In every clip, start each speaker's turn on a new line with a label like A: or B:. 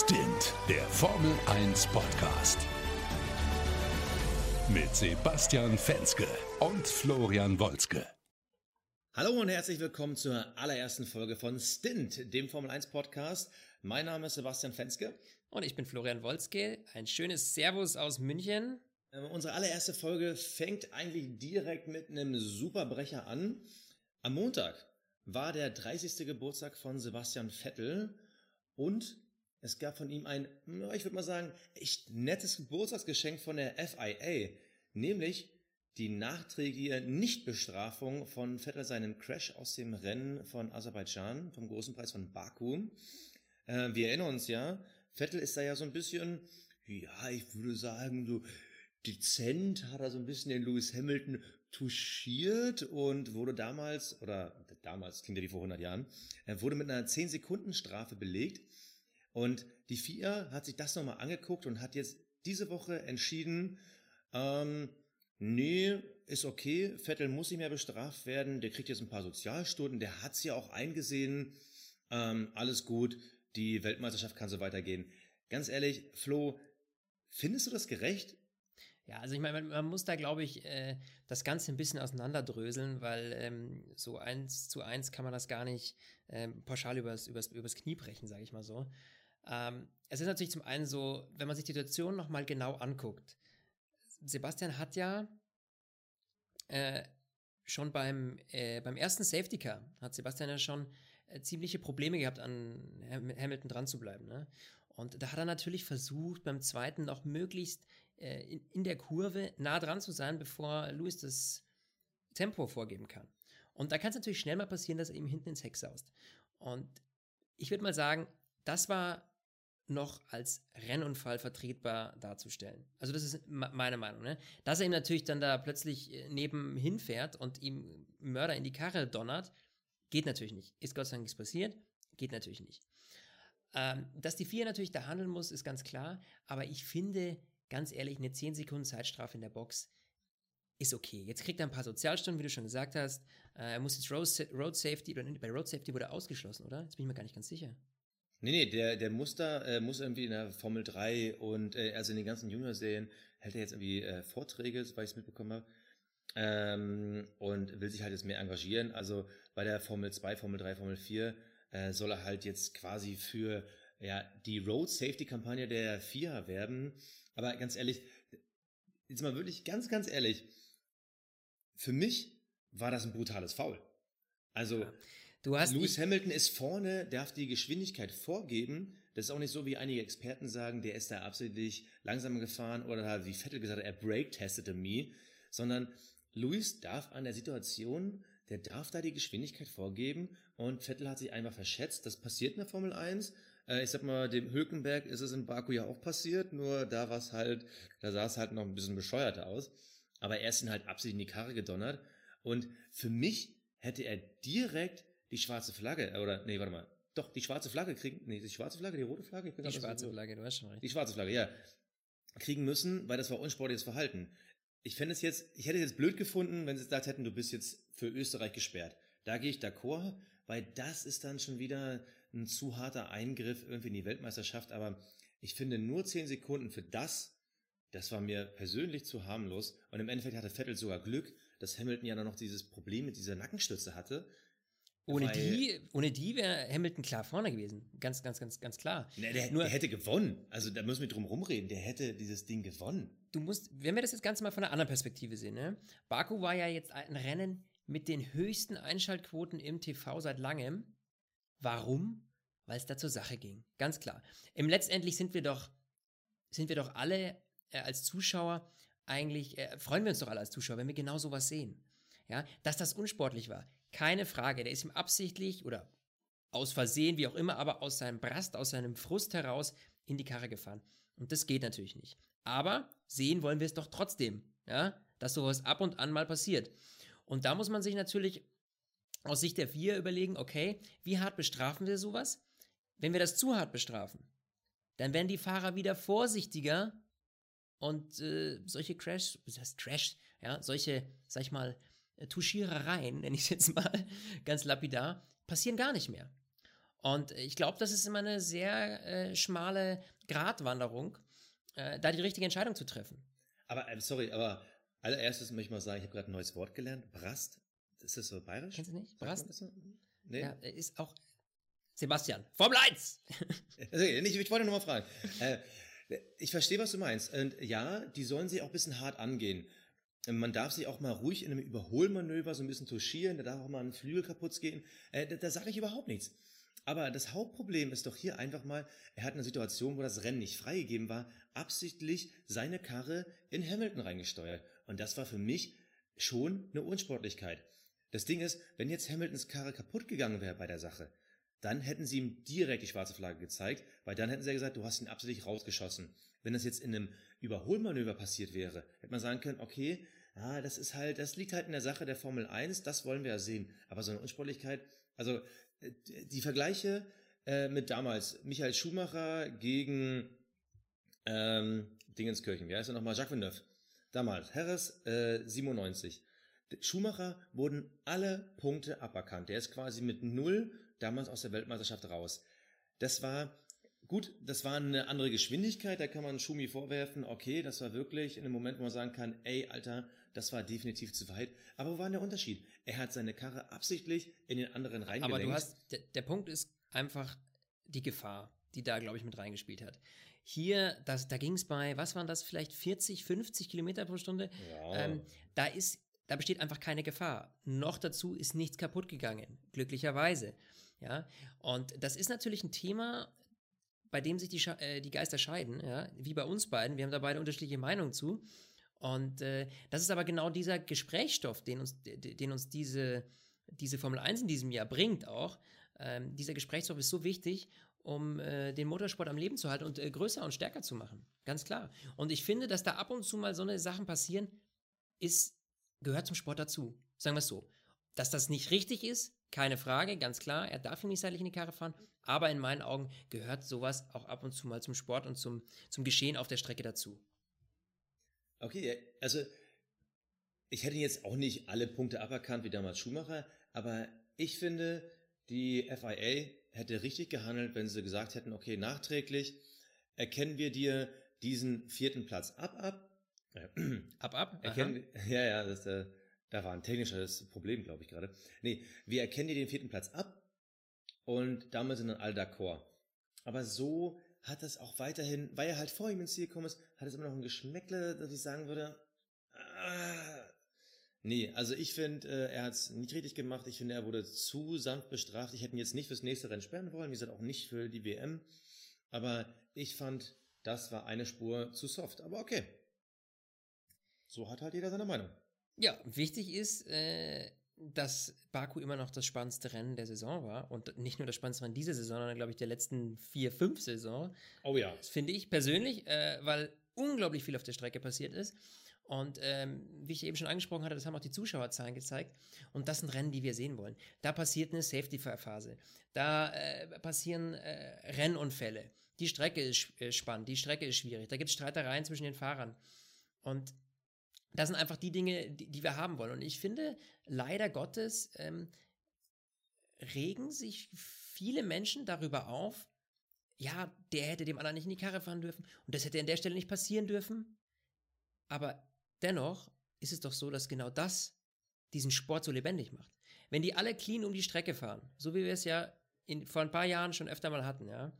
A: Stint, der Formel 1 Podcast. Mit Sebastian Fenske und Florian Wolzke.
B: Hallo und herzlich willkommen zur allerersten Folge von Stint, dem Formel 1 Podcast. Mein Name ist Sebastian Fenske.
C: Und ich bin Florian Wolzke. Ein schönes Servus aus München.
B: Ähm, unsere allererste Folge fängt eigentlich direkt mit einem Superbrecher an. Am Montag war der 30. Geburtstag von Sebastian Vettel und es gab von ihm ein, ich würde mal sagen, echt nettes Geburtstagsgeschenk von der FIA, nämlich die nachträgliche Nichtbestrafung von Vettel seinen Crash aus dem Rennen von Aserbaidschan, vom großen Preis von Baku. Äh, wir erinnern uns ja, Vettel ist da ja so ein bisschen, ja, ich würde sagen, so dezent hat er so ein bisschen den Lewis Hamilton touchiert und wurde damals, oder damals klingt ja wie vor 100 Jahren, er wurde mit einer 10-Sekunden-Strafe belegt. Und die FIA hat sich das nochmal angeguckt und hat jetzt diese Woche entschieden, ähm, nee, ist okay, Vettel muss nicht mehr bestraft werden, der kriegt jetzt ein paar Sozialstunden, der hat's ja auch eingesehen, ähm, alles gut, die Weltmeisterschaft kann so weitergehen. Ganz ehrlich, Flo, findest du das gerecht?
C: Ja, also ich meine, man, man muss da, glaube ich, äh, das Ganze ein bisschen auseinanderdröseln, weil ähm, so eins zu eins kann man das gar nicht ähm, pauschal übers, übers, übers Knie brechen, sage ich mal so. Ähm, es ist natürlich zum einen so, wenn man sich die Situation nochmal genau anguckt. Sebastian hat ja äh, schon beim, äh, beim ersten Safety Car, hat Sebastian ja schon äh, ziemliche Probleme gehabt, an Hamilton dran zu bleiben. Ne? Und da hat er natürlich versucht, beim zweiten noch möglichst äh, in, in der Kurve nah dran zu sein, bevor Lewis das Tempo vorgeben kann. Und da kann es natürlich schnell mal passieren, dass er ihm hinten ins Heck saust. Und ich würde mal sagen, das war noch als Rennunfall vertretbar darzustellen. Also das ist meine Meinung. Ne? Dass er ihm natürlich dann da plötzlich äh, nebenhin fährt und ihm Mörder in die Karre donnert, geht natürlich nicht. Ist Gott sei Dank nichts passiert, geht natürlich nicht. Ähm, dass die vier natürlich da handeln muss, ist ganz klar. Aber ich finde, ganz ehrlich, eine 10 Sekunden Zeitstrafe in der Box ist okay. Jetzt kriegt er ein paar Sozialstunden, wie du schon gesagt hast. Äh, er muss jetzt Road, Road Safety, oder bei Road Safety wurde er ausgeschlossen, oder? Jetzt bin ich mir gar nicht ganz sicher.
B: Nee, nee, der, der muss da, äh, muss irgendwie in der Formel 3 und äh, also in den ganzen Junior-Serien hält er jetzt irgendwie äh, Vorträge, soweit ich es mitbekommen habe. Ähm, und will sich halt jetzt mehr engagieren. Also bei der Formel 2, Formel 3, Formel 4 äh, soll er halt jetzt quasi für ja, die Road Safety Kampagne der FIA werben. Aber ganz ehrlich, jetzt mal wirklich ganz, ganz ehrlich, für mich war das ein brutales Foul. Also, du hast Lewis Hamilton ist vorne, darf die Geschwindigkeit vorgeben. Das ist auch nicht so, wie einige Experten sagen, der ist da absichtlich langsamer gefahren oder wie Vettel gesagt hat, er brake-testete me, sondern Lewis darf an der Situation, der darf da die Geschwindigkeit vorgeben und Vettel hat sich einfach verschätzt. Das passiert in der Formel 1 äh, ich sag mal, dem Hülkenberg ist es in Baku ja auch passiert, nur da war es halt, da sah es halt noch ein bisschen bescheuerter aus. Aber er ist ihn halt absichtlich in die Karre gedonnert. Und für mich hätte er direkt die schwarze Flagge, äh, oder, nee, warte mal, doch, die schwarze Flagge kriegen, nee, die schwarze Flagge, die rote Flagge?
C: die schwarze so, Flagge, du hast schon recht.
B: Die schwarze Flagge, ja. Kriegen müssen, weil das war unsportliches Verhalten. Ich fände es jetzt, ich hätte es jetzt blöd gefunden, wenn sie gesagt hätten, du bist jetzt für Österreich gesperrt. Da gehe ich d'accord, weil das ist dann schon wieder ein zu harter Eingriff irgendwie in die Weltmeisterschaft, aber ich finde nur zehn Sekunden für das, das war mir persönlich zu harmlos. Und im Endeffekt hatte Vettel sogar Glück, dass Hamilton ja noch dieses Problem mit dieser Nackenstütze hatte.
C: Ohne die, ohne die wäre Hamilton klar vorne gewesen. Ganz, ganz, ganz, ganz klar.
B: Ne, der, Nur, der hätte gewonnen. Also da müssen wir drum rumreden. Der hätte dieses Ding gewonnen.
C: Du musst, wenn wir das jetzt Ganze mal von einer anderen Perspektive sehen, ne? Baku war ja jetzt ein Rennen mit den höchsten Einschaltquoten im TV seit langem. Warum? Weil es da zur Sache ging. Ganz klar. Im letztendlich sind wir doch, sind wir doch alle äh, als Zuschauer eigentlich, äh, freuen wir uns doch alle als Zuschauer, wenn wir genau sowas sehen. Ja, dass das unsportlich war. Keine Frage. Der ist ihm absichtlich oder aus Versehen, wie auch immer, aber aus seinem Brast, aus seinem Frust heraus in die Karre gefahren. Und das geht natürlich nicht. Aber sehen wollen wir es doch trotzdem, ja, dass sowas ab und an mal passiert. Und da muss man sich natürlich aus Sicht der vier überlegen, okay, wie hart bestrafen wir sowas? Wenn wir das zu hart bestrafen, dann werden die Fahrer wieder vorsichtiger und äh, solche Crash, das Crash, ja, solche, sag ich mal, Tuschierereien, nenne ich es jetzt mal ganz lapidar, passieren gar nicht mehr. Und ich glaube, das ist immer eine sehr äh, schmale Gratwanderung, äh, da die richtige Entscheidung zu treffen.
B: Aber, äh, sorry, aber allererstes möchte ich mal sagen, ich habe gerade ein neues Wort gelernt. Brast. Ist das so bayerisch?
C: Kennst du nicht? Brast?
B: Nee.
C: Ja, ist auch Sebastian. Formel 1!
B: Also, ich, ich wollte nur mal fragen. Äh, ich verstehe, was du meinst. Und ja, die sollen sich auch ein bisschen hart angehen. Man darf sich auch mal ruhig in einem Überholmanöver so ein bisschen touchieren, da darf auch mal ein Flügel kaputt gehen. Äh, da da sage ich überhaupt nichts. Aber das Hauptproblem ist doch hier einfach mal, er hat eine Situation, wo das Rennen nicht freigegeben war, absichtlich seine Karre in Hamilton reingesteuert. Und das war für mich schon eine Unsportlichkeit. Das Ding ist, wenn jetzt Hamiltons Karre kaputt gegangen wäre bei der Sache, dann hätten sie ihm direkt die schwarze Flagge gezeigt, weil dann hätten sie ja gesagt, du hast ihn absichtlich rausgeschossen. Wenn das jetzt in einem Überholmanöver passiert wäre, hätte man sagen können, okay, ja, das ist halt, das liegt halt in der Sache der Formel 1, das wollen wir ja sehen. Aber so eine Unsportlichkeit, also äh, die Vergleiche äh, mit damals, Michael Schumacher gegen ähm, Dingenskirchen, wie heißt er nochmal, Jacques Villeneuve. Damals, Harris äh, 97. Schumacher wurden alle Punkte aberkannt. Der ist quasi mit null damals aus der Weltmeisterschaft raus. Das war gut, das war eine andere Geschwindigkeit, da kann man Schumi vorwerfen, okay, das war wirklich in einem Moment, wo man sagen kann, ey, Alter, das war definitiv zu weit. Aber wo war denn der Unterschied? Er hat seine Karre absichtlich in den anderen reingelenkt.
C: Aber du hast, der, der Punkt ist einfach die Gefahr, die da, glaube ich, mit reingespielt hat. Hier, das, da ging es bei, was waren das, vielleicht 40, 50 Kilometer pro Stunde?
B: Ja.
C: Ähm, da ist, da besteht einfach keine Gefahr. Noch dazu ist nichts kaputt gegangen, glücklicherweise. Ja, und das ist natürlich ein Thema, bei dem sich die, äh, die Geister scheiden, ja, wie bei uns beiden. Wir haben da beide unterschiedliche Meinungen zu. Und äh, das ist aber genau dieser Gesprächsstoff, den uns, de- den uns diese, diese Formel 1 in diesem Jahr bringt auch. Ähm, dieser Gesprächsstoff ist so wichtig, um äh, den Motorsport am Leben zu halten und äh, größer und stärker zu machen. Ganz klar. Und ich finde, dass da ab und zu mal so eine Sachen passieren, ist, gehört zum Sport dazu. Sagen wir es so. Dass das nicht richtig ist, keine Frage, ganz klar. Er darf nicht seitlich in die Karre fahren. Aber in meinen Augen gehört sowas auch ab und zu mal zum Sport und zum, zum Geschehen auf der Strecke dazu.
B: Okay, also ich hätte jetzt auch nicht alle Punkte aberkannt wie damals Schumacher, aber ich finde, die FIA hätte richtig gehandelt, wenn sie gesagt hätten, okay, nachträglich erkennen wir dir diesen vierten Platz ab, ab.
C: Ab, ab.
B: erkennen, ja, ja, das, äh, da war ein technisches Problem, glaube ich gerade. Nee, wir erkennen dir den vierten Platz ab und damit sind dann alle d'accord. Aber so hat das auch weiterhin, weil er halt vor ihm ins Ziel gekommen ist, hat es immer noch ein Geschmäckle, dass ich sagen würde, ah, nee, also ich finde, äh, er hat es nicht richtig gemacht. Ich finde, er wurde zu sanft bestraft. Ich hätte ihn jetzt nicht fürs nächste Rennen sperren wollen, wie gesagt, auch nicht für die WM. Aber ich fand, das war eine Spur zu soft. Aber okay. So hat halt jeder seine Meinung.
C: Ja, wichtig ist, äh, dass Baku immer noch das spannendste Rennen der Saison war. Und nicht nur das spannendste Rennen dieser Saison, sondern, glaube ich, der letzten vier, fünf Saison.
B: Oh ja.
C: Das finde ich persönlich, äh, weil unglaublich viel auf der Strecke passiert ist. Und ähm, wie ich eben schon angesprochen hatte, das haben auch die Zuschauerzahlen gezeigt. Und das sind Rennen, die wir sehen wollen. Da passiert eine Safety-Phase. Da äh, passieren äh, Rennunfälle. Die Strecke ist äh, spannend, die Strecke ist schwierig. Da gibt es Streitereien zwischen den Fahrern. Und das sind einfach die Dinge, die, die wir haben wollen. Und ich finde, leider Gottes ähm, regen sich viele Menschen darüber auf, ja, der hätte dem anderen nicht in die Karre fahren dürfen und das hätte an der Stelle nicht passieren dürfen. Aber dennoch ist es doch so, dass genau das diesen Sport so lebendig macht. Wenn die alle clean um die Strecke fahren, so wie wir es ja in, vor ein paar Jahren schon öfter mal hatten, ja,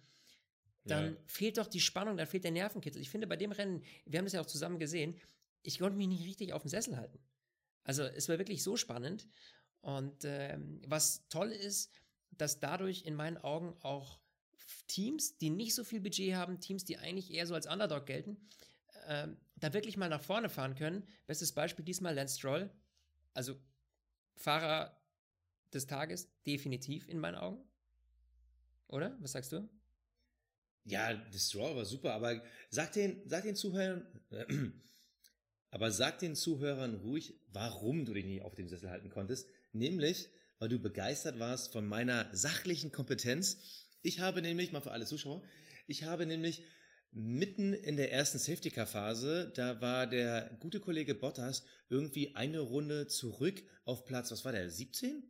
C: dann
B: Ja.
C: fehlt doch die Spannung, dann fehlt der Nervenkitzel. Ich finde, bei dem Rennen, wir haben das ja auch zusammen gesehen, ich konnte mich nicht richtig auf dem Sessel halten. Also es war wirklich so spannend. Und ähm, was toll ist, dass dadurch in meinen Augen auch Teams, die nicht so viel Budget haben, Teams, die eigentlich eher so als Underdog gelten, ähm, da wirklich mal nach vorne fahren können. Bestes Beispiel diesmal Lance Stroll. Also Fahrer des Tages, definitiv in meinen Augen. Oder? Was sagst du?
B: Ja, das Straw war super, aber sag den, sag den Zuhörern, aber sag den Zuhörern ruhig, warum du dich nicht auf dem Sessel halten konntest. Nämlich, weil du begeistert warst von meiner sachlichen Kompetenz. Ich habe nämlich, mal für alle Zuschauer, ich habe nämlich mitten in der ersten Safety Car Phase, da war der gute Kollege Bottas irgendwie eine Runde zurück auf Platz, was war der, 17?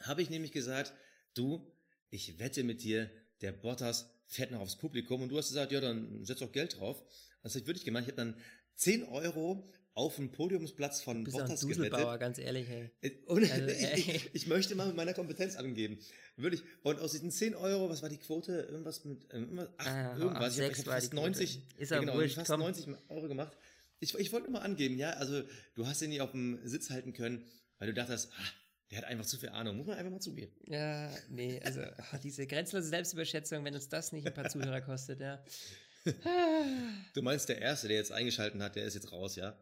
B: Habe ich nämlich gesagt, du, ich wette mit dir, der Bottas fährt noch aufs Publikum und du hast gesagt, ja, dann setz doch Geld drauf. Das habe ich wirklich gemacht. Ich habe dann 10 Euro auf den Podiumsplatz von
C: Du bist
B: Bottas
C: ein
B: gewettet.
C: Ganz ehrlich, hey.
B: Äh, Und
C: Also,
B: ich,
C: ey.
B: ich, ich möchte mal mit meiner Kompetenz angeben. Wirklich. Und aus diesen 10 Euro, was war die Quote? Irgendwas mit, ähm, irgendwas, ach,
C: Ah,
B: irgendwas. Ich habe fast
C: die Quote.
B: 90,
C: Ist
B: ja, genau,
C: wurscht,
B: fast
C: komm.
B: 90 Euro gemacht. Ich, ich wollte nur mal angeben, ja, also du hast den nicht auf dem Sitz halten können, weil du dachtest, ah, der hat einfach zu viel Ahnung. Muss man einfach mal zugeben.
C: Ja, nee, also ah, diese grenzlose Selbstüberschätzung, wenn uns das nicht ein paar Zuhörer kostet, ja.
B: Du meinst, der Erste, der jetzt eingeschalten hat, der ist jetzt raus, ja?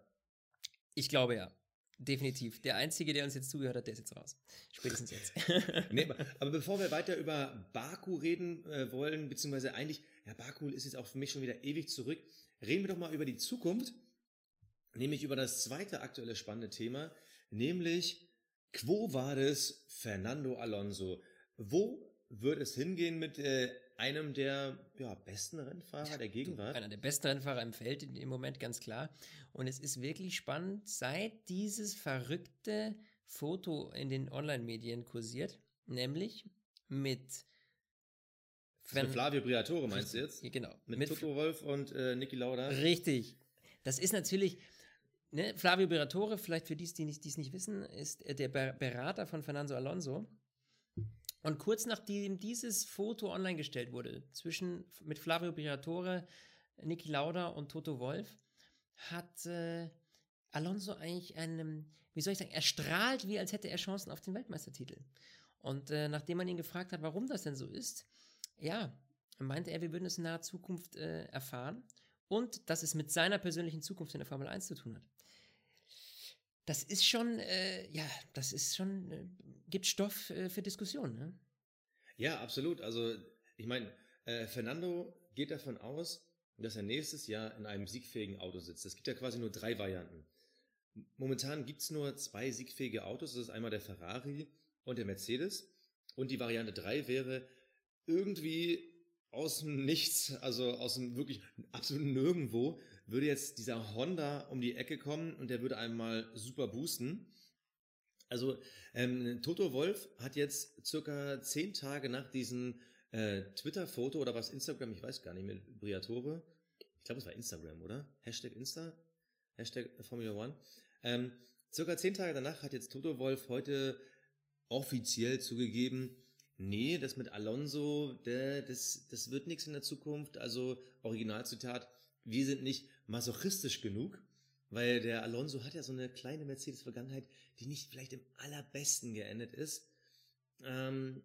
C: Ich glaube ja. Definitiv. Der Einzige, der uns jetzt zugehört hat, der ist jetzt raus. Spätestens jetzt.
B: Nee, aber, aber bevor wir weiter über Baku reden äh, wollen, beziehungsweise eigentlich, ja, Baku ist jetzt auch für mich schon wieder ewig zurück, reden wir doch mal über die Zukunft, nämlich über das zweite aktuelle spannende Thema, nämlich Quo Vadis Fernando Alonso. Wo wird es hingehen mit äh, einem der ja, besten Rennfahrer der Gegenwart?
C: Einer der besten Rennfahrer im Feld im Moment, ganz klar. Und es ist wirklich spannend, seit dieses verrückte Foto in den Online-Medien kursiert, nämlich mit
B: Mit Flavio Briatore meinst du jetzt?
C: Genau.
B: Mit, Toto Wolf und äh, Niki Lauda?
C: Richtig. Das ist natürlich, ne, Flavio Beratore, vielleicht für die, die es nicht wissen, ist äh, der Ber- Berater von Fernando Alonso. Und kurz nachdem dieses Foto online gestellt wurde, zwischen mit Flavio Beratore, Niki Lauda und Toto Wolf, hat äh, Alonso eigentlich einen, wie soll ich sagen, er strahlt, wie als hätte er Chancen auf den Weltmeistertitel. Und äh, nachdem man ihn gefragt hat, warum das denn so ist, ja, meinte er, wir würden es in naher Zukunft äh, erfahren und dass es mit seiner persönlichen Zukunft in der Formel 1 zu tun hat. Das ist schon, äh, ja, das ist schon, äh, gibt Stoff äh, für Diskussionen. Ne?
B: Ja, absolut. Also, ich meine, äh, Fernando geht davon aus, dass er nächstes Jahr in einem siegfähigen Auto sitzt. Es gibt ja quasi nur drei Varianten. Momentan gibt's nur zwei siegfähige Autos. Das ist einmal der Ferrari und der Mercedes. Und die Variante drei wäre irgendwie aus dem Nichts, also aus dem wirklich absoluten Nirgendwo, würde jetzt dieser Honda um die Ecke kommen und der würde einmal super boosten. Also ähm, Toto Wolf hat jetzt circa zehn Tage nach diesem äh, Twitter-Foto oder was Instagram, ich weiß gar nicht, mit Briatore, ich glaube es war Instagram, oder? Hashtag Insta, Hashtag Formula One. Ähm, circa zehn Tage danach hat jetzt Toto Wolf heute offiziell zugegeben, nee, das mit Alonso, der, das, das wird nichts in der Zukunft. Also Originalzitat, wir sind nicht masochistisch genug, weil der Alonso hat ja so eine kleine Mercedes-Vergangenheit, die nicht vielleicht im allerbesten geendet ist. Ähm,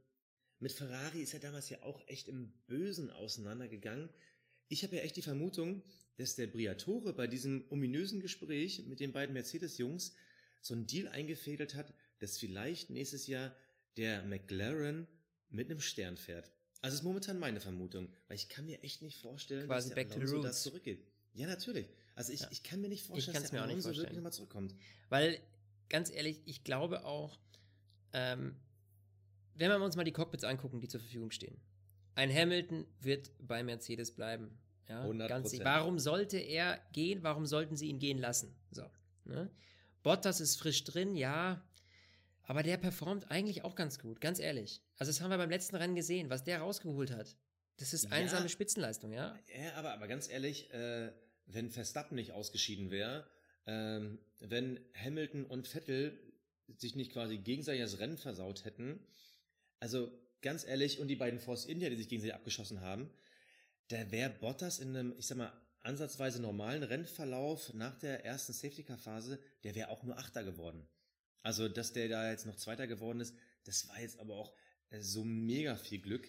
B: mit Ferrari ist er damals ja auch echt im Bösen auseinandergegangen. Ich habe ja echt die Vermutung, dass der Briatore bei diesem ominösen Gespräch mit den beiden Mercedes-Jungs so einen Deal eingefädelt hat, dass vielleicht nächstes Jahr der McLaren mit einem Stern fährt. Also ist momentan meine Vermutung, weil ich kann mir echt nicht vorstellen,
C: Quasi
B: dass der
C: back to the roots.
B: zurückgeht. Ja, natürlich. Also ich,
C: Ja.
B: ich kann mir nicht vorstellen, dass der Alonso wirklich
C: vorstellen.
B: nochmal zurückkommt.
C: Weil, ganz ehrlich, ich glaube auch, ähm, wenn wir uns mal die Cockpits angucken, die zur Verfügung stehen. Ein Hamilton wird bei Mercedes bleiben. Ja,
B: 100%.
C: ganz. Warum sollte er gehen? Warum sollten sie ihn gehen lassen? So. Ne? Bottas ist frisch drin, ja. Aber der performt eigentlich auch ganz gut, ganz ehrlich. Also, das haben wir beim letzten Rennen gesehen, was der rausgeholt hat. Das ist
B: Ja.
C: einsame Spitzenleistung, ja.
B: Ja, aber, aber ganz ehrlich, äh, wenn Verstappen nicht ausgeschieden wäre, ähm, wenn Hamilton und Vettel sich nicht quasi gegenseitig das Rennen versaut hätten, also ganz ehrlich, und die beiden Force India, die sich gegenseitig abgeschossen haben, da wäre Bottas in einem, ich sag mal, ansatzweise normalen Rennverlauf nach der ersten Safety-Car-Phase, der wäre auch nur Achter geworden. Also, dass der da jetzt noch Zweiter geworden ist, das war jetzt aber auch äh, so mega viel Glück.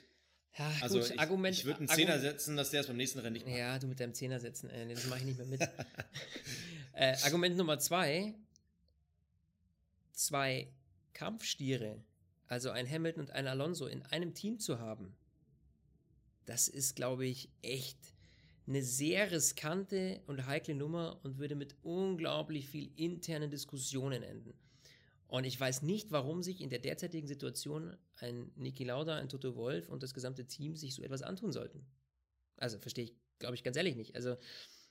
C: Ja,
B: Also
C: gut,
B: ich,
C: Argument.
B: ich würde einen Zehner setzen, dass der es beim nächsten Rennen nicht macht.
C: Ja, du mit deinem Zehner setzen, äh, nee, das mache ich nicht mehr mit. äh, Argument Nummer zwei: Zwei Kampfstiere, also ein Hamilton und ein Alonso in einem Team zu haben, das ist, glaube ich, echt eine sehr riskante und heikle Nummer und würde mit unglaublich viel internen Diskussionen enden. Und ich weiß nicht, warum sich in der derzeitigen Situation ein Niki Lauda, ein Toto Wolf und das gesamte Team sich so etwas antun sollten. Also verstehe ich, glaube ich, ganz ehrlich nicht. Also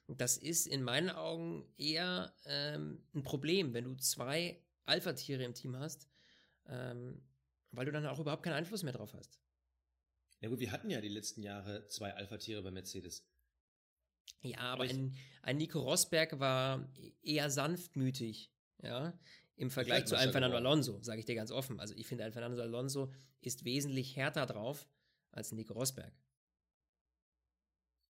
C: das ist in meinen Augen eher ähm, ein Problem, wenn du zwei Alpha-Tiere im Team hast, ähm, weil du dann auch überhaupt keinen Einfluss mehr drauf hast.
B: Ja gut, wir hatten ja die letzten Jahre zwei Alpha-Tiere bei Mercedes.
C: Ja, aber ein, ein Nico Rosberg war eher sanftmütig, ja, im Vergleich zu einem Fernando
B: geworden.
C: Alonso, sage ich dir ganz offen. Also ich finde, ein Fernando Alonso ist wesentlich härter drauf als Nico Rosberg.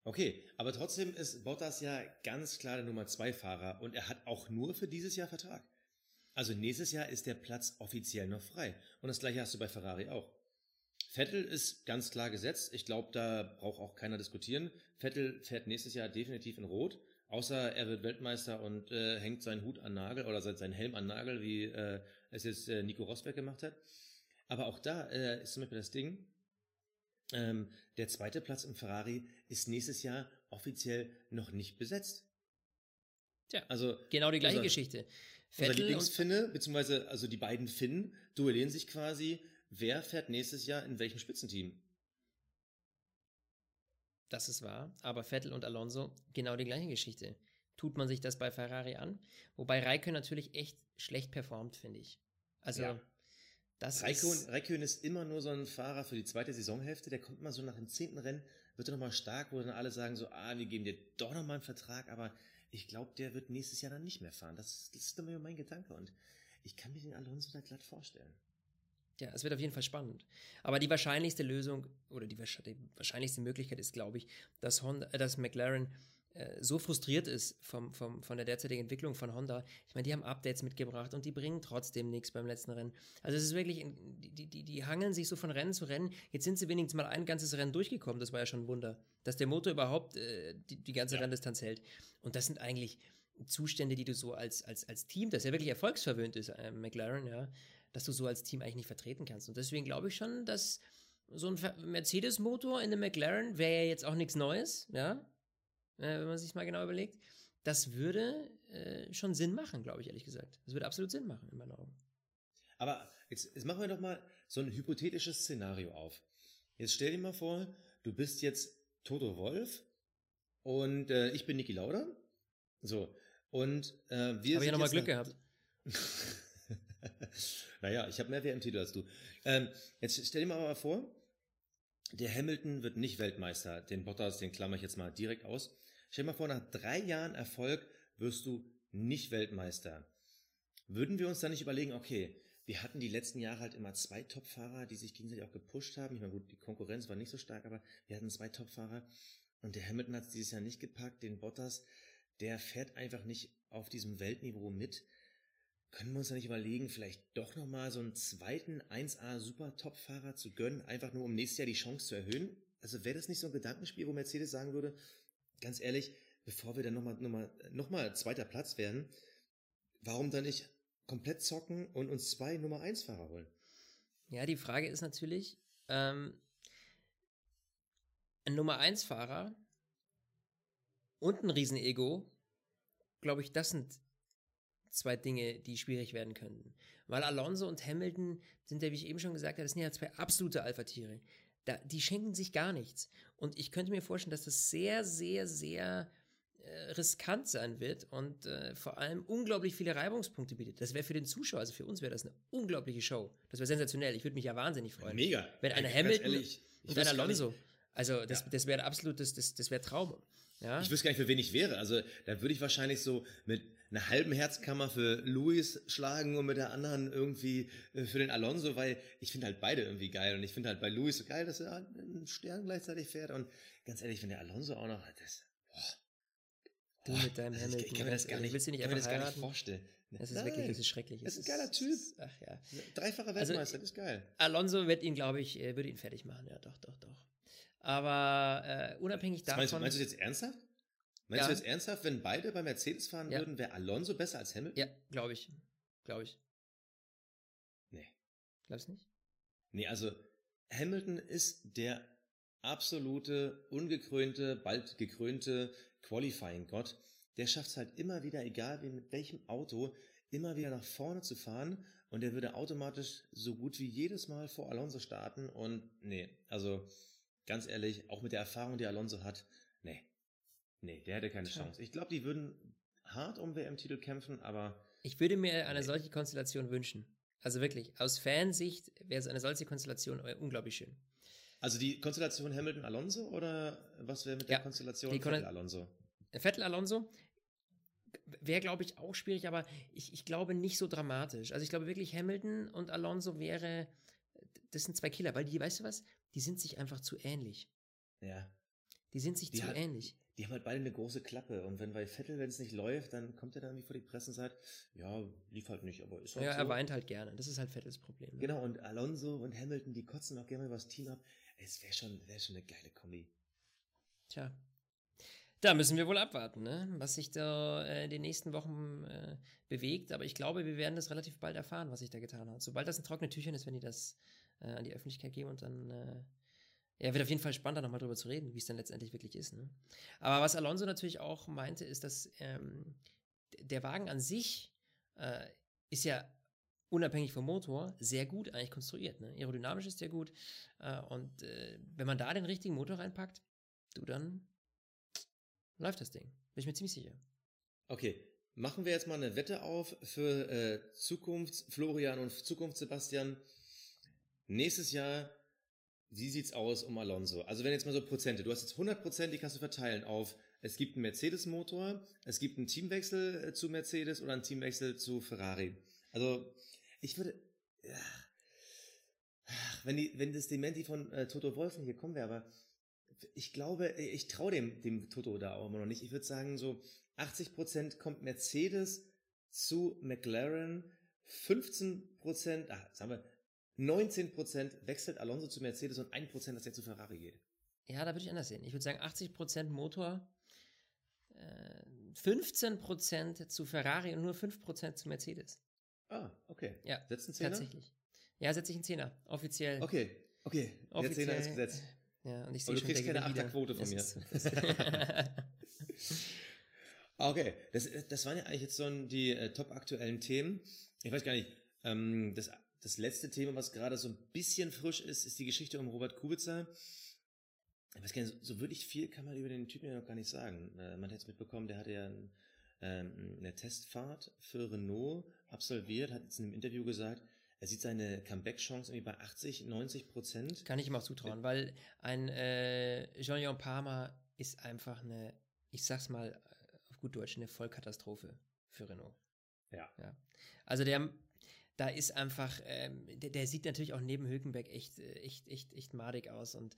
B: Okay, aber trotzdem ist Bottas ja ganz klar der Nummer zwei Fahrer und er hat auch nur für dieses Jahr Vertrag. Also nächstes Jahr ist der Platz offiziell noch frei. Und das gleiche hast du bei Ferrari auch. Vettel ist ganz klar gesetzt. Ich glaube, da braucht auch keiner diskutieren. Vettel fährt nächstes Jahr definitiv in Rot, außer er wird Weltmeister und äh, hängt seinen Hut an Nagel oder se- seinen Helm an Nagel, wie äh, es jetzt äh, Nico Rosberg gemacht hat. Aber auch da äh, ist zum Beispiel das Ding, ähm, der zweite Platz im Ferrari ist nächstes Jahr offiziell noch nicht besetzt.
C: Tja,
B: Also
C: genau die gleiche
B: unser-
C: Geschichte.
B: unser
C: Vettel und,
B: Lieblingsfinne, beziehungsweise also die beiden Finnen, duellieren sich quasi, wer fährt nächstes Jahr in welchem Spitzenteam.
C: Das ist wahr, aber Vettel und Alonso, genau die gleiche Geschichte. Tut man sich das bei Ferrari an? Wobei Raikön natürlich echt schlecht performt, finde ich. Also,
B: Ja.
C: das
B: Raikön,
C: ist...
B: Raikön ist immer nur so ein Fahrer für die zweite Saisonhälfte, der kommt mal so nach dem zehnten Rennen, wird er nochmal stark, wo dann alle sagen so, ah, wir geben dir doch nochmal einen Vertrag, aber ich glaube, der wird nächstes Jahr dann nicht mehr fahren. Das, das ist immer mein Gedanke und ich kann mir den Alonso da glatt vorstellen.
C: Ja, es wird auf jeden Fall spannend. Aber die wahrscheinlichste Lösung oder die, die wahrscheinlichste Möglichkeit ist, glaube ich, dass, Honda, äh, dass McLaren äh, so frustriert ist vom, vom, von der derzeitigen Entwicklung von Honda. Ich meine, die haben Updates mitgebracht und die bringen trotzdem nichts beim letzten Rennen. Also es ist wirklich, die, die, die hangeln sich so von Rennen zu Rennen. Jetzt sind sie wenigstens mal ein ganzes Rennen durchgekommen. Das war ja schon ein Wunder. Dass der Motor überhaupt äh, die, die ganze
B: Ja.
C: Renndistanz hält. Und das sind eigentlich Zustände, die du so als, als, als Team, das ja wirklich erfolgsverwöhnt ist, äh, McLaren, ja, dass du so als Team eigentlich nicht vertreten kannst. Und deswegen glaube ich schon, dass so ein Mercedes-Motor in einem McLaren wäre ja jetzt auch nichts Neues, ja, äh, wenn man sich mal genau überlegt. Das würde äh, schon Sinn machen, glaube ich, ehrlich gesagt. Das würde absolut Sinn machen, in meinen Augen.
B: Aber jetzt, jetzt machen wir doch mal so ein hypothetisches Szenario auf. Jetzt stell dir mal vor, du bist jetzt Toto Wolf und äh, ich bin Niki Lauda. So. Und äh, wir
C: Habe ich ja
B: sind
C: nochmal Glück gehabt.
B: naja, ich habe mehr WM-Titel als du. Ähm, jetzt stell dir mal aber vor, der Hamilton wird nicht Weltmeister. Den Bottas, den klammer ich jetzt mal direkt aus. Stell dir mal vor, nach drei Jahren Erfolg wirst du nicht Weltmeister. Würden wir uns dann nicht überlegen, okay, wir hatten die letzten Jahre halt immer zwei Top-Fahrer, die sich gegenseitig auch gepusht haben. Ich meine, gut, die Konkurrenz war nicht so stark, aber wir hatten zwei Top-Fahrer. Und der Hamilton hat es dieses Jahr nicht gepackt. Den Bottas, der fährt einfach nicht auf diesem Weltniveau mit. Können wir uns da nicht überlegen, vielleicht doch nochmal so einen zweiten 1A Super Top-Fahrer zu gönnen, einfach nur um nächstes Jahr die Chance zu erhöhen? Also wäre das nicht so ein Gedankenspiel, wo Mercedes sagen würde, ganz ehrlich, bevor wir dann nochmal noch mal, noch mal zweiter Platz werden, warum dann nicht komplett zocken und uns zwei Nummer 1 Fahrer holen?
C: Ja, die Frage ist natürlich, ähm, ein Nummer 1 Fahrer und ein Riesenego, glaube ich, das sind zwei Dinge, die schwierig werden könnten. Weil Alonso und Hamilton sind ja, wie ich eben schon gesagt habe, das sind ja zwei absolute Alpha-Tiere. Da, die schenken sich gar nichts. Und ich könnte mir vorstellen, dass das sehr, sehr, sehr äh, riskant sein wird und äh, vor allem unglaublich viele Reibungspunkte bietet. Das wäre für den Zuschauer, also für uns wäre das eine unglaubliche Show. Das wäre sensationell. Ich würde mich ja wahnsinnig freuen.
B: Mega.
C: Wenn eine
B: Ey, ganz
C: Hamilton
B: ehrlich, ich
C: und ein
B: wüsste gar nicht-
C: Alonso. Also das,
B: Ja.
C: das wäre absolut, das, das, das wäre Traum. Ja?
B: Ich wüsste gar nicht, für wen ich wäre. Also da würde ich wahrscheinlich so mit einer halben Herzkammer für Luis schlagen und mit der anderen irgendwie äh, für den Alonso, weil ich finde halt beide irgendwie geil. Und ich finde halt bei Luis so geil, dass er einen Stern gleichzeitig fährt. Und ganz ehrlich, wenn der Alonso auch noch das.
C: Du mit deinem
B: also ich, ich
C: Hamilton.
B: kann mir das gar nicht,
C: Willst du nicht
B: kann mir das gar nicht vorstellen.
C: Das ist
B: Nein.
C: wirklich, das ist schrecklich.
B: Das ist ein geiler Typ.
C: Ach ja.
B: Dreifacher
C: Also,
B: Weltmeister, das ist geil.
C: Alonso wird ihn, glaube ich, äh, würde ihn fertig machen. Ja, doch, doch, doch. Aber äh, unabhängig
B: Das meinst, du,
C: davon.
B: meinst du das jetzt ernsthaft? Meinst
C: Ja.
B: du jetzt ernsthaft, wenn beide bei Mercedes fahren
C: Ja.
B: würden, wäre Alonso besser als Hamilton?
C: ja, glaube ich. Glaube ich.
B: Nee.
C: Glaubst du nicht?
B: Nee, also Hamilton ist der absolute, ungekrönte, bald gekrönte Qualifying-Gott. Der schafft es halt immer wieder, egal wie, mit welchem Auto, immer wieder nach vorne zu fahren und der würde automatisch so gut wie jedes Mal vor Alonso starten und nee, also ganz ehrlich, auch mit der Erfahrung, die Alonso hat, nee, nee, der hätte keine
C: Tja.
B: Chance. Ich glaube, die würden hart um WM-Titel kämpfen, aber
C: Ich würde mir eine
B: Nee.
C: solche Konstellation wünschen. Also wirklich, aus Fansicht wäre es eine solche Konstellation äh, unglaublich schön.
B: Also die Konstellation Hamilton-Alonso oder was wäre mit
C: Ja,
B: der Konstellation Vettel-Alonso?
C: Vettel-Alonso wäre, glaube ich, auch schwierig, aber ich, ich glaube nicht so dramatisch. Also ich glaube wirklich, Hamilton und Alonso wäre, das sind zwei Killer, weil die, weißt du was, die sind sich einfach zu ähnlich.
B: Ja.
C: Die sind sich
B: Die
C: zu
B: hat-
C: ähnlich.
B: Die haben halt beide eine große Klappe und wenn bei Vettel, wenn es nicht läuft, dann kommt er dann irgendwie vor die Presse und sagt, ja, lief halt nicht, aber ist halt
C: Ja,
B: so.
C: er weint halt gerne. Das ist halt Vettels Problem. Ne?
B: Genau, und Alonso und Hamilton, die kotzen auch gerne mal über das Team ab. Es wäre schon, wär schon eine geile Kombi.
C: Tja. Da müssen wir wohl abwarten, ne? was sich da äh, in den nächsten Wochen äh, bewegt. Aber ich glaube, wir werden das relativ bald erfahren, was sich da getan hat. Sobald das in trockene Tüchern ist, wenn die das äh, an die Öffentlichkeit geben und dann äh, ja, wird auf jeden Fall spannender, nochmal drüber zu reden, wie es dann letztendlich wirklich ist. Ne? Aber was Alonso natürlich auch meinte, ist, dass ähm, der Wagen an sich äh, ist ja unabhängig vom Motor sehr gut eigentlich konstruiert. Ne? Aerodynamisch ist der gut. Äh, und äh, wenn man da den richtigen Motor reinpackt, du dann läuft das Ding. Bin ich mir ziemlich sicher.
B: Okay, machen wir jetzt mal eine Wette auf für äh, Zukunft Florian und Zukunft Sebastian. Nächstes Jahr, wie sieht's aus um Alonso? Also wenn jetzt mal so Prozente, du hast jetzt 100 Prozent, die kannst du verteilen auf, es gibt einen Mercedes-Motor, es gibt einen Teamwechsel äh, zu Mercedes oder einen Teamwechsel zu Ferrari. Also ich würde, ja, ach, wenn, die, wenn das Dementi von äh, Toto Wolf nicht gekommen wäre, aber ich glaube, ich traue dem, dem Toto da auch immer noch nicht. Ich würde sagen, so 80% kommt Mercedes zu McLaren, 15%, ah, sagen wir, 19% wechselt Alonso zu Mercedes und 1%, dass er zu Ferrari geht.
C: Ja, da würde ich anders sehen. Ich würde sagen 80% Motor, äh, 15% zu Ferrari und nur 5% zu Mercedes.
B: Ah, okay.
C: Ja,
B: Setzen Zehner?
C: Tatsächlich. Ja, setze ich einen Zehner. Offiziell.
B: Okay, okay. Der
C: Offiziell.
B: Zehner ist gesetzt.
C: Ja, und ich
B: Aber
C: sehe
B: du
C: schon,
B: kriegst
C: der
B: keine. Achterquote von mir.
C: ist-
B: Okay, das, das waren ja eigentlich jetzt so die äh, top aktuellen Themen. Ich weiß gar nicht, ähm, das, das letzte Thema, was gerade so ein bisschen frisch ist, ist die Geschichte um Robert Kubica. Ich weiß gar nicht, so, wirklich viel kann man über den Typen ja noch gar nicht sagen. Äh, man hat jetzt mitbekommen, der hatte ja ein, ähm, eine Testfahrt für Renault absolviert, hat jetzt in einem Interview gesagt, er sieht seine Comeback-Chance irgendwie bei 80, 90 Prozent.
C: Kann ich ihm auch zutrauen, weil ein äh, Jean-Leon Palmer ist einfach eine, ich sag's mal äh, auf gut Deutsch, eine Vollkatastrophe für Renault.
B: Ja.
C: ja. Also der, da ist einfach, ähm, der, der sieht natürlich auch neben Hülkenberg echt, äh, echt, echt, echt madig aus und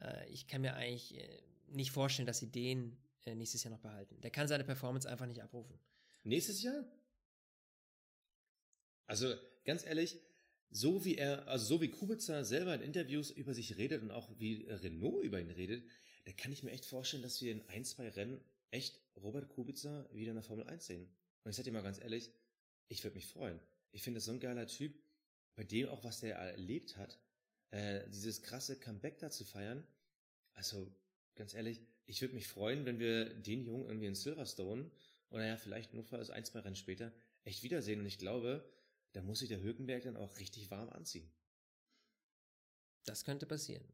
C: äh, ich kann mir eigentlich äh, nicht vorstellen, dass sie den äh, nächstes Jahr noch behalten. Der kann seine Performance einfach nicht abrufen.
B: Nächstes Jahr? Also ganz ehrlich, so wie er, also so wie Kubica selber in Interviews über sich redet und auch wie Renault über ihn redet, da kann ich mir echt vorstellen, dass wir in ein, zwei Rennen echt Robert Kubica wieder in der Formel 1 sehen. Und ich sag dir mal ganz ehrlich, ich würde mich freuen. Ich finde das so ein geiler Typ, bei dem auch, was der erlebt hat, äh, dieses krasse Comeback da zu feiern. Also, ganz ehrlich, ich würde mich freuen, wenn wir den Jungen irgendwie in Silverstone oder ja, vielleicht nur für ein, zwei Rennen später echt wiedersehen. Und ich glaube, da muss sich der Hülkenberg dann auch richtig warm anziehen.
C: Das könnte passieren.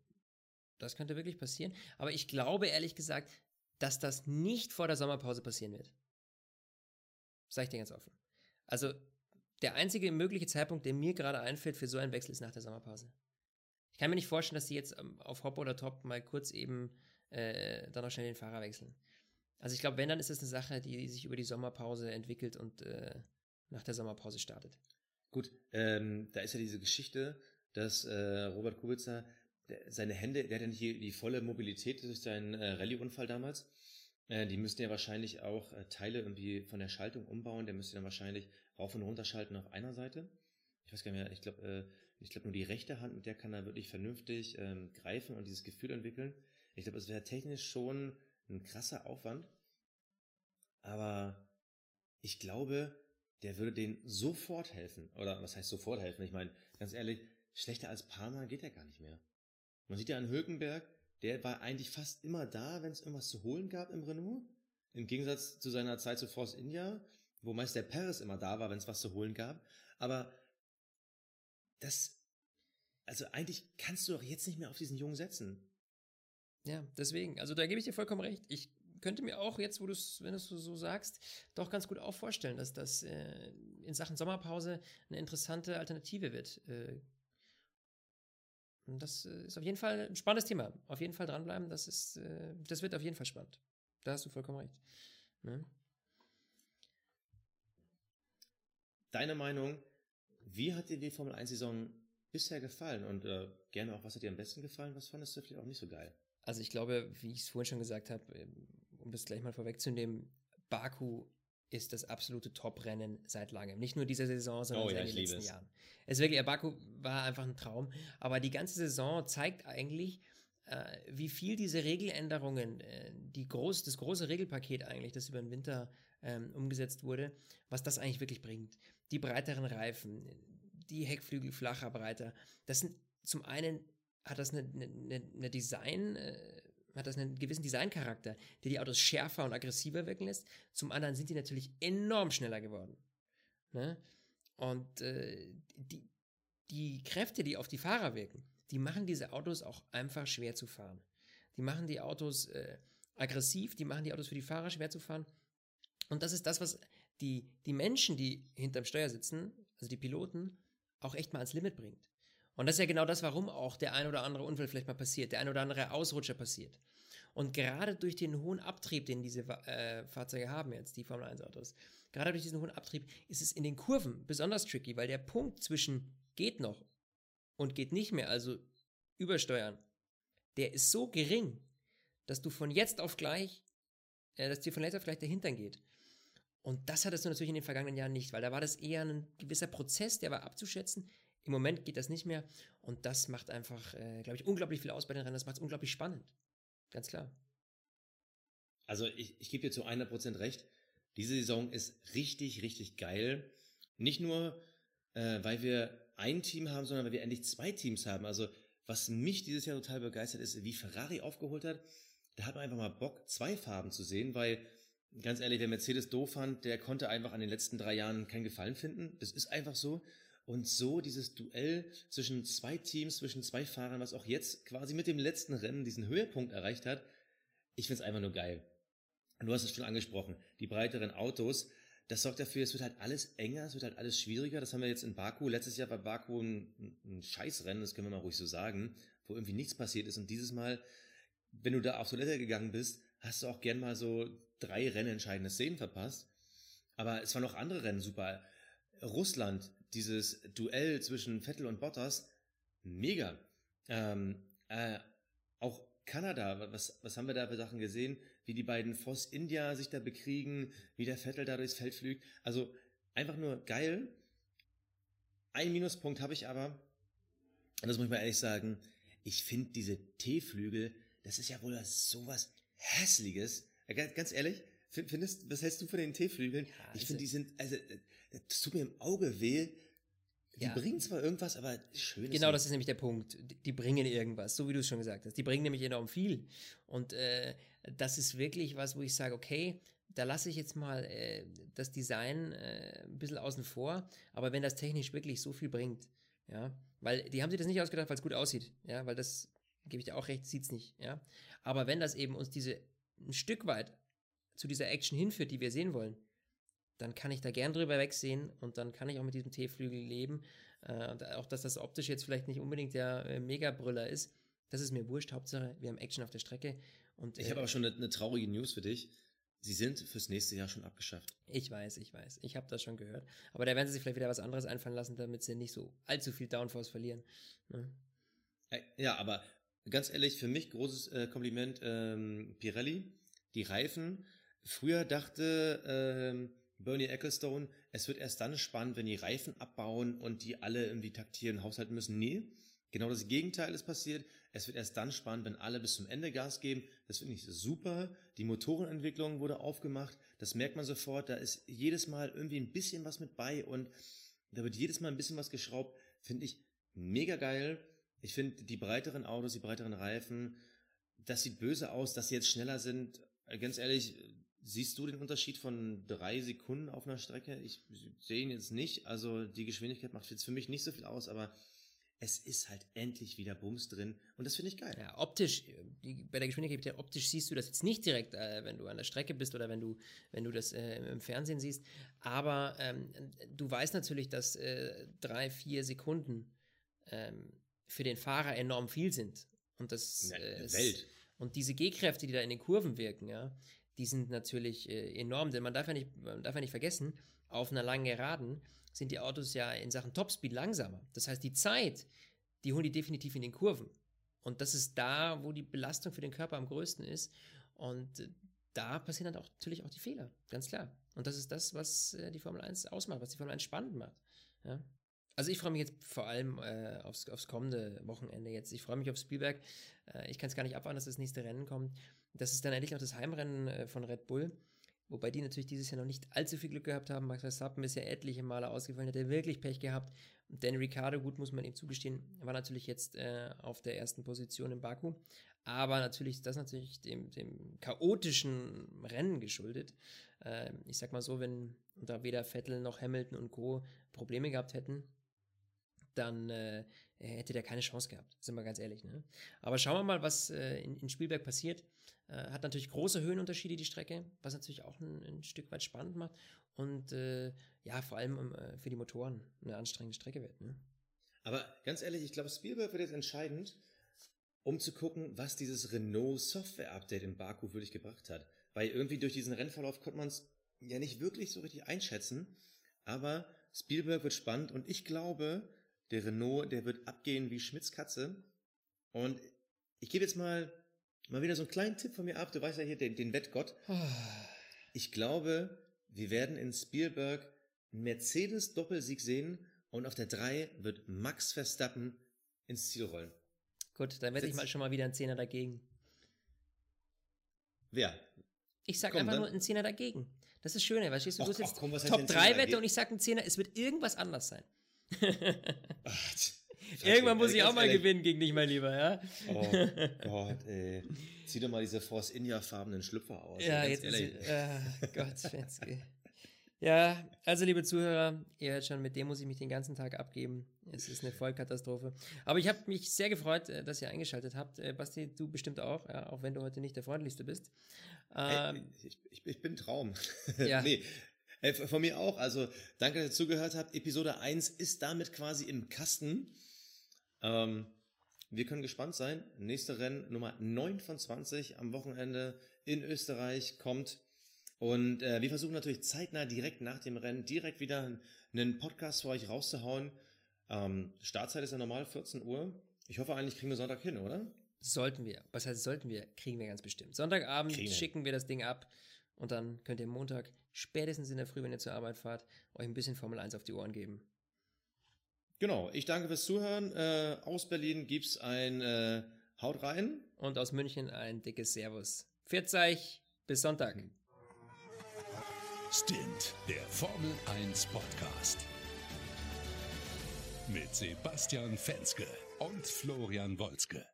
C: Das könnte wirklich passieren. Aber ich glaube ehrlich gesagt, dass das nicht vor der Sommerpause passieren wird. Sag ich dir ganz offen. Also, der einzige mögliche Zeitpunkt, der mir gerade einfällt für so einen Wechsel, ist nach der Sommerpause. Ich kann mir nicht vorstellen, dass die jetzt ähm, auf Hop oder Top mal kurz eben äh, dann noch schnell den Fahrer wechseln. Also ich glaube, wenn, dann ist das eine Sache, die sich über die Sommerpause entwickelt und äh, nach der Sommerpause startet.
B: Gut, ähm, da ist ja diese Geschichte, dass äh, Robert Kubica seine Hände, der hat ja nicht die, die volle Mobilität durch seinen äh, Rallye-Unfall damals. Äh, die müssten ja wahrscheinlich auch äh, Teile irgendwie von der Schaltung umbauen. Der müsste dann wahrscheinlich rauf und runter schalten auf einer Seite. Ich weiß gar nicht mehr, ich glaube, äh, ich glaube nur die rechte Hand, mit der kann er wirklich vernünftig ähm, greifen und dieses Gefühl entwickeln. Ich glaube, es wäre technisch schon ein krasser Aufwand. Aber ich glaube, der würde denen sofort helfen. Oder was heißt sofort helfen? Ich meine, ganz ehrlich, schlechter als Parma geht er gar nicht mehr. Man sieht ja an Hülkenberg, der war eigentlich fast immer da, wenn es irgendwas zu holen gab im Renault. Im Gegensatz zu seiner Zeit zu Force India, wo meist der Perez immer da war, wenn es was zu holen gab. Aber das, also eigentlich kannst du doch jetzt nicht mehr auf diesen Jungen setzen.
C: Ja, deswegen, also da gebe ich dir vollkommen recht. Ich könnte mir auch jetzt, wo du es, wenn du es so sagst, doch ganz gut auch vorstellen, dass das äh, in Sachen Sommerpause eine interessante Alternative wird. Äh, das äh, ist auf jeden Fall ein spannendes Thema. Auf jeden Fall dranbleiben, das ist, äh, das wird auf jeden Fall spannend. Da hast du vollkommen recht. Ne?
B: Deine Meinung, wie hat dir die Formel 1-Saison bisher gefallen? Und äh, gerne auch, was hat dir am besten gefallen? Was fandest du vielleicht auch nicht so geil?
C: Also ich glaube, wie ich es vorhin schon gesagt habe, ähm, um das gleich mal vorwegzunehmen, Baku ist das absolute Top-Rennen seit langem. Nicht nur dieser Saison, sondern
B: Oh ja,
C: seit
B: ich
C: den letzten
B: es.
C: Jahren. Es ist wirklich, Baku war einfach ein Traum. Aber die ganze Saison zeigt eigentlich, äh, wie viel diese Regeländerungen, äh, die groß, das große Regelpaket eigentlich, das über den Winter ähm, umgesetzt wurde, was das eigentlich wirklich bringt. Die breiteren Reifen, die Heckflügel flacher, breiter. Das sind zum einen hat das eine, eine, eine Design, äh, hat das einen gewissen Designcharakter, der die Autos schärfer und aggressiver wirken lässt. Zum anderen sind die natürlich enorm schneller geworden. Ne? Und äh, die, die Kräfte, die auf die Fahrer wirken, die machen diese Autos auch einfach schwer zu fahren. Die machen die Autos äh, aggressiv, die machen die Autos für die Fahrer schwer zu fahren. Und das ist das, was die, die Menschen, die hinterm Steuer sitzen, also die Piloten, auch echt mal ans Limit bringt. Und das ist ja genau das, warum auch der ein oder andere Unfall vielleicht mal passiert, der ein oder andere Ausrutscher passiert. Und gerade durch den hohen Abtrieb, den diese äh, Fahrzeuge haben jetzt, die Formel 1 Autos, gerade durch diesen hohen Abtrieb ist es in den Kurven besonders tricky, weil der Punkt zwischen geht noch und geht nicht mehr, also übersteuern, der ist so gering, dass du von jetzt auf gleich, äh, dass dir von jetzt auf gleich der Hintern geht. Und das hattest du natürlich in den vergangenen Jahren nicht, weil da war das eher ein gewisser Prozess, der war abzuschätzen. Im Moment geht das nicht mehr und das macht einfach, äh, glaube ich, unglaublich viel aus bei den Rennen. Das macht es unglaublich spannend. Ganz klar.
B: Also ich, ich gebe dir zu 100% recht. Diese Saison ist richtig, richtig geil. Nicht nur, äh, weil wir ein Team haben, sondern weil wir endlich zwei Teams haben. Also was mich dieses Jahr total begeistert ist, wie Ferrari aufgeholt hat. Da hat man einfach mal Bock, zwei Farben zu sehen, weil ganz ehrlich, wer Mercedes doof fand, der konnte einfach an den letzten drei Jahren keinen Gefallen finden. Das ist einfach so. Und so dieses Duell zwischen zwei Teams, zwischen zwei Fahrern, was auch jetzt quasi mit dem letzten Rennen diesen Höhepunkt erreicht hat, ich find's einfach nur geil. Und du hast es schon angesprochen, die breiteren Autos, das sorgt dafür, es wird halt alles enger, es wird halt alles schwieriger. Das haben wir jetzt in Baku. Letztes Jahr war Baku ein, ein Scheißrennen, das können wir mal ruhig so sagen, wo irgendwie nichts passiert ist. Und dieses Mal, wenn du da auf Toilette gegangen bist, hast du auch gern mal so drei rennentscheidende Szenen verpasst. Aber es waren noch andere Rennen super. Russland, dieses Duell zwischen Vettel und Bottas, mega. Ähm, äh, auch Kanada, was, was haben wir da für Sachen gesehen? Wie die beiden Voss India sich da bekriegen, wie der Vettel da durchs Feld flügt. Also einfach nur geil. Ein Minuspunkt habe ich aber, und das muss ich mal ehrlich sagen, ich finde diese T-Flügel, das ist ja wohl sowas Hässliches. Äh, Ganz, ehrlich, findest, was hältst du von den T-Flügeln?
C: Ja,
B: ich finde, die sind, also, äh, das tut mir im Auge weh. Die
C: Ja.
B: bringen zwar irgendwas, aber schön
C: Genau, das ist nämlich der Punkt. Die, die bringen irgendwas, so wie du es schon gesagt hast. Die bringen nämlich enorm viel. Und äh, das ist wirklich was, wo ich sage, okay, da lasse ich jetzt mal äh, das Design äh, ein bisschen außen vor. Aber wenn das technisch wirklich so viel bringt, ja, weil die haben sich das nicht ausgedacht, weil es gut aussieht, ja, weil das, gebe ich dir auch recht, sieht es nicht, ja. Aber wenn das eben uns diese ein Stück weit zu dieser Action hinführt, die wir sehen wollen, dann kann ich da gern drüber wegsehen und dann kann ich auch mit diesem T-Flügel leben. Äh, und auch, dass das optisch jetzt vielleicht nicht unbedingt der äh, Mega-Brüller ist, das ist mir wurscht. Hauptsache, wir haben Action auf der Strecke. Und,
B: Ich
C: äh,
B: habe aber schon eine, eine traurige News für dich. Sie sind fürs nächste Jahr schon abgeschafft.
C: ich weiß, ich weiß. Ich habe das schon gehört. Aber da werden sie sich vielleicht wieder was anderes einfallen lassen, damit sie nicht so allzu viel Downforce verlieren. Ne?
B: Äh, Ja, aber ganz ehrlich, für mich großes äh, Kompliment ähm, Pirelli. Die Reifen. Früher dachte ähm, Bernie Ecclestone, es wird erst dann spannend, wenn die Reifen abbauen und die alle irgendwie taktieren, haushalten müssen. Nee, genau das Gegenteil ist passiert. Es wird erst dann spannend, wenn alle bis zum Ende Gas geben. Das finde ich super. Die Motorenentwicklung wurde aufgemacht. Das merkt man sofort. Da ist jedes Mal irgendwie ein bisschen was mit bei und da wird jedes Mal ein bisschen was geschraubt. Finde ich mega geil. Ich finde die breiteren Autos, die breiteren Reifen, das sieht böse aus, dass sie jetzt schneller sind. Äh, Ganz ehrlich, siehst du den Unterschied von drei Sekunden auf einer Strecke? Ich sehe ihn jetzt nicht. Also die Geschwindigkeit macht jetzt für mich nicht so viel aus, aber es ist halt endlich wieder Bums drin und das finde ich geil.
C: Ja, optisch, äh, die, bei der Geschwindigkeit, optisch siehst du das jetzt nicht direkt, äh, wenn du an der Strecke bist oder wenn du, wenn du das äh, im Fernsehen siehst. Aber ähm, du weißt natürlich, dass äh, drei, vier Sekunden ähm, für den Fahrer enorm viel sind. Und das
B: Ja,
C: äh,
B: Welt.
C: Und diese G-Kräfte, die da in den Kurven wirken, ja, die sind natürlich äh, enorm, denn man darf, ja nicht, man darf ja nicht vergessen, auf einer langen Geraden sind die Autos ja in Sachen Topspeed langsamer. Das heißt, die Zeit, die holen die definitiv in den Kurven. Und das ist da, wo die Belastung für den Körper am größten ist. Und äh, da passieren dann auch natürlich auch die Fehler, ganz klar. Und das ist das, was äh, die Formel 1 ausmacht, was die Formel 1 spannend macht. Ja. Also ich freue mich jetzt vor allem äh, aufs, aufs kommende Wochenende jetzt. Ich freue mich auf Spielberg. Äh, ich kann es gar nicht abwarten, dass das nächste Rennen kommt. Das ist dann endlich noch das Heimrennen äh, von Red Bull. Wobei die natürlich dieses Jahr noch nicht allzu viel Glück gehabt haben. Max Verstappen ist ja etliche Male ausgefallen, hat er wirklich Pech gehabt. Dan Ricciardo, gut, muss man ihm zugestehen, war natürlich jetzt äh, auf der ersten Position in Baku. Aber natürlich ist das natürlich dem, dem chaotischen Rennen geschuldet. Äh, ich sag mal so, wenn da weder Vettel noch Hamilton und Co. Probleme gehabt hätten, dann äh, hätte der keine Chance gehabt, sind wir ganz ehrlich. Ne? Aber schauen wir mal, was äh, in, in Spielberg passiert. Äh, hat natürlich große Höhenunterschiede die Strecke, was natürlich auch ein, ein Stück weit spannend macht und äh, ja, vor allem äh, für die Motoren eine anstrengende Strecke wird. Ne?
B: Aber ganz ehrlich, ich glaube, Spielberg wird jetzt entscheidend, um zu gucken, was dieses Renault Software-Update in Baku wirklich gebracht hat. Weil irgendwie durch diesen Rennverlauf konnte man es ja nicht wirklich so richtig einschätzen. Aber Spielberg wird spannend und ich glaube, der Renault, der wird abgehen wie Schmitz Katze. Und ich gebe jetzt mal, mal wieder so einen kleinen Tipp von mir ab. Du weißt ja hier den, den Wettgott. Ich glaube, wir werden in Spielberg einen Mercedes-Doppelsieg sehen und auf der 3 wird Max Verstappen ins Ziel rollen.
C: Gut, dann werde ich mal schon mal wieder einen Zehner dagegen.
B: Wer?
C: Ich sag
B: Komm,
C: einfach
B: dann-
C: nur einen Zehner dagegen. Das ist das Schöne, weißt du, du
B: ach,
C: jetzt
B: komm, heißt
C: Top
B: denn
C: 3
B: Zehner
C: Wette und ich sag einen Zehner, es wird irgendwas anders sein.
B: Ach,
C: Irgendwann muss ich auch mal
B: ehrlich.
C: gewinnen gegen dich, mein Lieber, ja?
B: Oh Gott, ey. Zieh doch mal diese Force India-farbenen Schlüpfer aus.
C: Ja, jetzt ist
B: ehrlich.
C: sie, äh, Gott, Fenske. Ja, also liebe Zuhörer, ihr hört schon, mit dem muss ich mich den ganzen Tag abgeben. Es ist eine Vollkatastrophe. Aber ich habe mich sehr gefreut, äh, dass ihr eingeschaltet habt. Äh, Basti, du bestimmt auch, ja, auch wenn du heute nicht der freundlichste bist. Ähm,
B: ich, ich, ich bin Traum.
C: Ja.
B: nee. Ey, von mir auch. Also, danke, dass ihr zugehört habt. Episode 1 ist damit quasi im Kasten. Ähm, wir können gespannt sein. Nächste Rennen Nummer 9 von 20 am Wochenende in Österreich kommt. Und äh, wir versuchen natürlich zeitnah direkt nach dem Rennen direkt wieder einen Podcast für euch rauszuhauen. Ähm, Startzeit ist ja normal 14 Uhr. Ich hoffe eigentlich kriegen wir Sonntag hin, oder?
C: sollten wir, was heißt sollten wir, kriegen wir ganz bestimmt. Sonntagabend
B: Kriegen
C: schicken wir das Ding ab und dann könnt ihr Montag, spätestens in der Früh, wenn ihr zur Arbeit fahrt, euch ein bisschen Formel 1 auf die Ohren geben.
B: Genau, ich danke fürs Zuhören. Äh, aus Berlin gibt's ein äh, Haut rein.
C: Und aus München ein dickes Servus. Pfiat euch, bis Sonntag.
A: Stint, der Formel 1 Podcast. Mit Sebastian Fenske und Florian Wolzke.